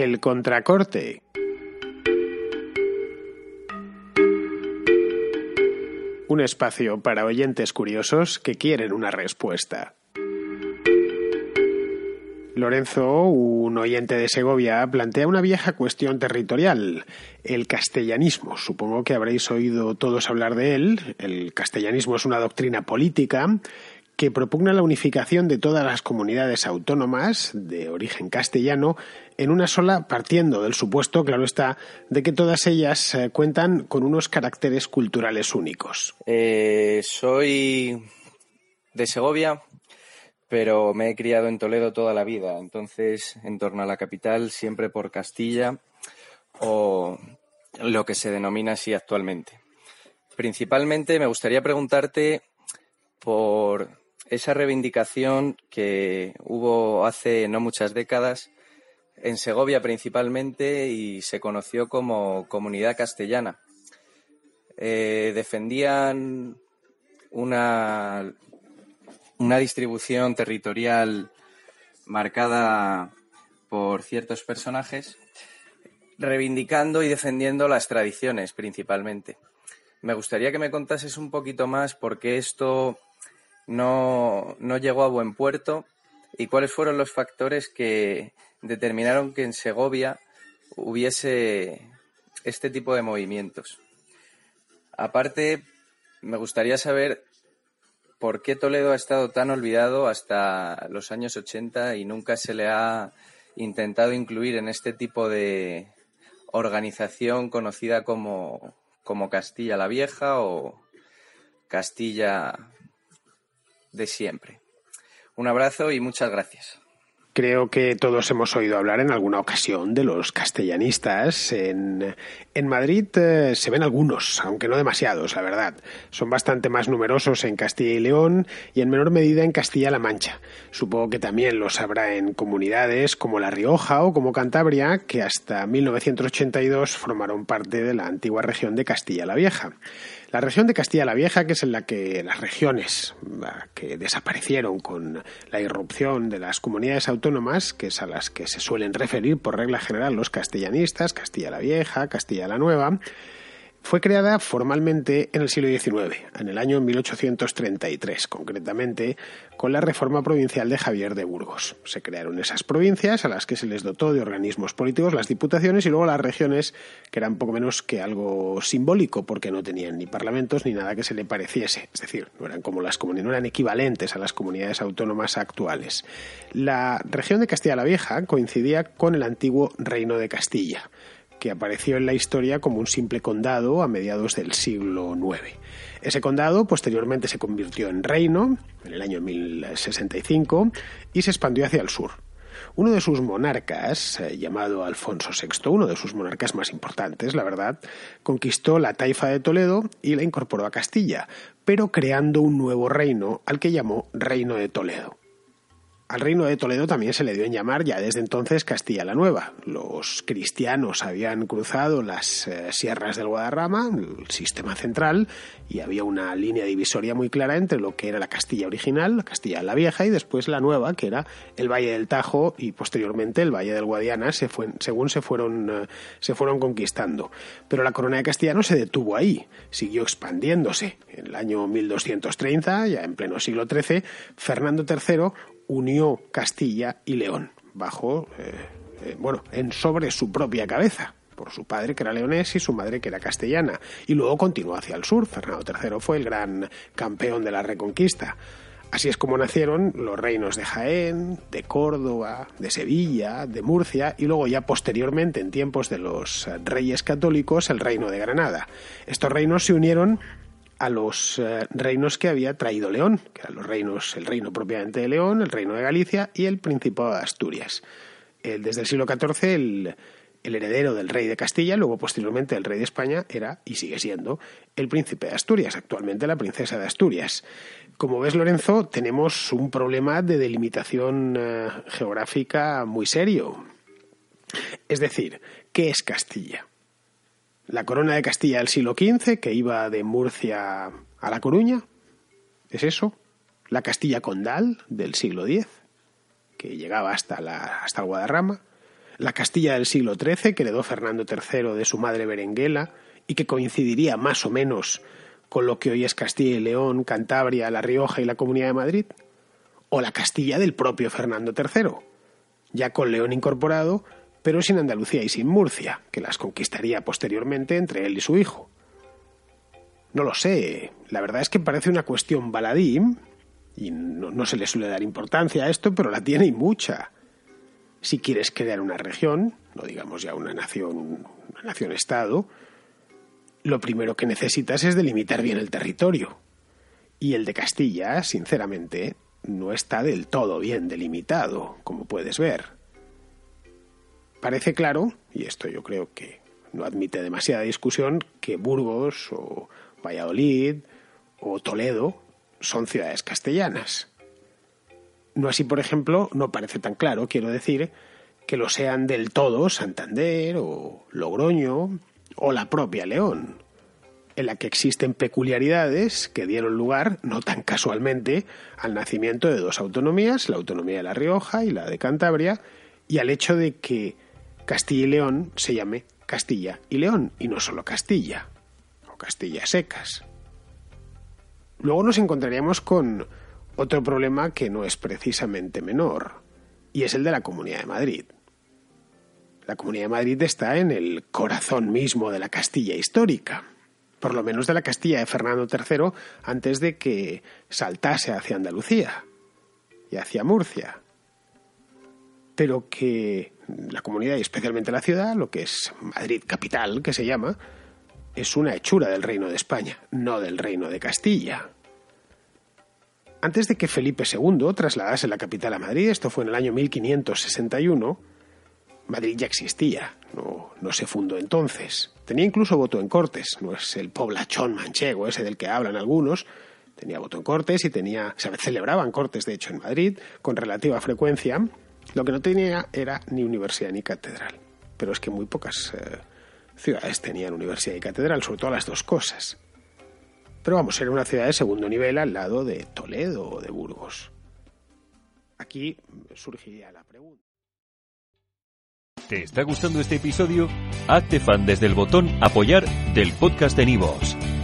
El contracorte. Un espacio para oyentes curiosos que quieren una respuesta. Lorenzo, un oyente de Segovia, plantea una vieja cuestión territorial, el castellanismo. Supongo que habréis oído todos hablar de él. El castellanismo es una doctrina política que propugna la unificación de todas las comunidades autónomas de origen castellano en una sola, partiendo del supuesto, claro está, de que todas ellas eh, cuentan con unos caracteres culturales únicos. Eh, soy de Segovia, pero me he criado en Toledo toda la vida, entonces en torno a la capital siempre por Castilla o lo que se denomina así actualmente. Principalmente me gustaría preguntarte por esa reivindicación que hubo hace no muchas décadas en Segovia principalmente y se conoció como comunidad castellana. Eh, defendían una, una distribución territorial marcada por ciertos personajes, reivindicando y defendiendo las tradiciones principalmente. Me gustaría que me contases un poquito más por qué esto no, no llegó a buen puerto y cuáles fueron los factores que determinaron que en Segovia hubiese este tipo de movimientos. Aparte, me gustaría saber por qué Toledo ha estado tan olvidado hasta los años 80 y nunca se le ha intentado incluir en este tipo de organización conocida como, como Castilla la Vieja o Castilla de siempre. Un abrazo y muchas gracias. Creo que todos hemos oído hablar en alguna ocasión de los castellanistas. En, Madrid eh, se ven algunos, aunque no demasiados, la verdad. Son bastante más numerosos en Castilla y León y en menor medida en Castilla-La Mancha. Supongo que también los habrá en comunidades como La Rioja o como Cantabria, que hasta 1982 formaron parte de la antigua región de Castilla la Vieja. La región de Castilla la Vieja, que es en la que las regiones que desaparecieron con la irrupción de las comunidades autónomas, que es a las que se suelen referir por regla general los castellanistas, Castilla la Vieja, Castilla la Nueva, fue creada formalmente en el siglo XIX, en el año 1833, concretamente con la reforma provincial de Javier de Burgos. Se crearon esas provincias a las que se les dotó de organismos políticos, las diputaciones y luego las regiones, que eran poco menos que algo simbólico, porque no tenían ni parlamentos ni nada que se le pareciese. Es decir, no eran como las comunidades, no eran equivalentes a las comunidades autónomas actuales. La región de Castilla la Vieja coincidía con el antiguo Reino de Castilla que apareció en la historia como un simple condado a mediados del siglo IX. Ese condado posteriormente se convirtió en reino en el año 1065 y se expandió hacia el sur. Uno de sus monarcas, eh, llamado Alfonso VI, uno de sus monarcas más importantes, la verdad, conquistó la taifa de Toledo y la incorporó a Castilla, pero creando un nuevo reino al que llamó Reino de Toledo. Al reino de Toledo también se le dio en llamar ya desde entonces Castilla la Nueva. Los cristianos habían cruzado las eh, sierras del Guadarrama, el sistema central, y había una línea divisoria muy clara entre lo que era la Castilla original, la Castilla la Vieja, y después la Nueva, que era el Valle del Tajo y posteriormente el Valle del Guadiana, según se fueron, eh, se fueron conquistando. Pero la corona de Castilla no se detuvo ahí, siguió expandiéndose. En el año 1230, ya en pleno siglo XIII, Fernando III unió Castilla y León bajo, eh, eh, bueno, en sobre su propia cabeza por su padre que era leonés y su madre que era castellana. Y luego continuó hacia el sur. Fernando III fue el gran campeón de la reconquista. Así es como nacieron los reinos de Jaén, de Córdoba, de Sevilla, de Murcia y luego ya posteriormente, en tiempos de los reyes católicos, el reino de Granada. Estos reinos se unieron a los eh, reinos que había traído León, que eran los reinos, el reino propiamente de León, el reino de Galicia y el Principado de Asturias. desde el siglo XIV el, heredero del rey de Castilla, luego posteriormente el rey de España, era y sigue siendo el príncipe de Asturias, actualmente la princesa de Asturias. Como ves, Lorenzo, tenemos un problema de delimitación eh, geográfica muy serio. Es decir, ¿qué es Castilla? La corona de Castilla del siglo XV, que iba de Murcia a La Coruña, ¿es eso? La Castilla condal del siglo X, que llegaba hasta, la, hasta el Guadarrama. La Castilla del siglo XIII, que heredó Fernando III de su madre Berenguela, y que coincidiría más o menos con lo que hoy es Castilla y León, Cantabria, La Rioja y la Comunidad de Madrid, o la Castilla del propio Fernando III, ya con León incorporado, pero sin Andalucía y sin Murcia, que las conquistaría posteriormente entre él y su hijo. No lo sé, la verdad es que parece una cuestión baladí, y no, no se le suele dar importancia a esto, pero la tiene y mucha. Si quieres crear una región, no digamos ya una nación, una nación-estado, lo primero que necesitas es delimitar bien el territorio. Y el de Castilla, sinceramente, no está del todo bien delimitado, como puedes ver. Parece claro, y esto yo creo que no admite demasiada discusión, que Burgos o Valladolid o Toledo son ciudades castellanas. No así, por ejemplo, no parece tan claro, quiero decir, que lo sean del todo Santander o Logroño o la propia León, en la que existen peculiaridades que dieron lugar, no tan casualmente, al nacimiento de dos autonomías, la autonomía de La Rioja y la de Cantabria, y al hecho de que Castilla y León se llame Castilla y León, y no solo Castilla, o Castilla secas. Luego nos encontraríamos con otro problema que no es precisamente menor, y es el de la Comunidad de Madrid. La Comunidad de Madrid está en el corazón mismo de la Castilla histórica, por lo menos de la Castilla de Fernando III, antes de que saltase hacia Andalucía y hacia Murcia. Pero que la comunidad y especialmente la ciudad, lo que es Madrid capital, que se llama, es una hechura del reino de España, no del reino de Castilla. Antes de que Felipe II trasladase la capital a Madrid, esto fue en el año 1561, Madrid ya existía, no, se fundó entonces. Tenía incluso voto en Cortes, no es el poblachón manchego ese del que hablan algunos. Tenía voto en Cortes y tenía, se celebraban Cortes, de hecho, en Madrid con relativa frecuencia. Lo que no tenía era ni universidad ni catedral. Pero es que muy pocas eh, ciudades tenían universidad y catedral, sobre todo las dos cosas. Pero vamos, era una ciudad de segundo nivel al lado de Toledo o de Burgos. Aquí surgiría la pregunta. ¿Te está gustando este episodio? Hazte fan desde el botón Apoyar del podcast de Nivos.